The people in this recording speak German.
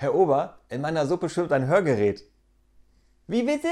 Herr Ober, in meiner Suppe schwimmt ein Hörgerät. Wie bitte?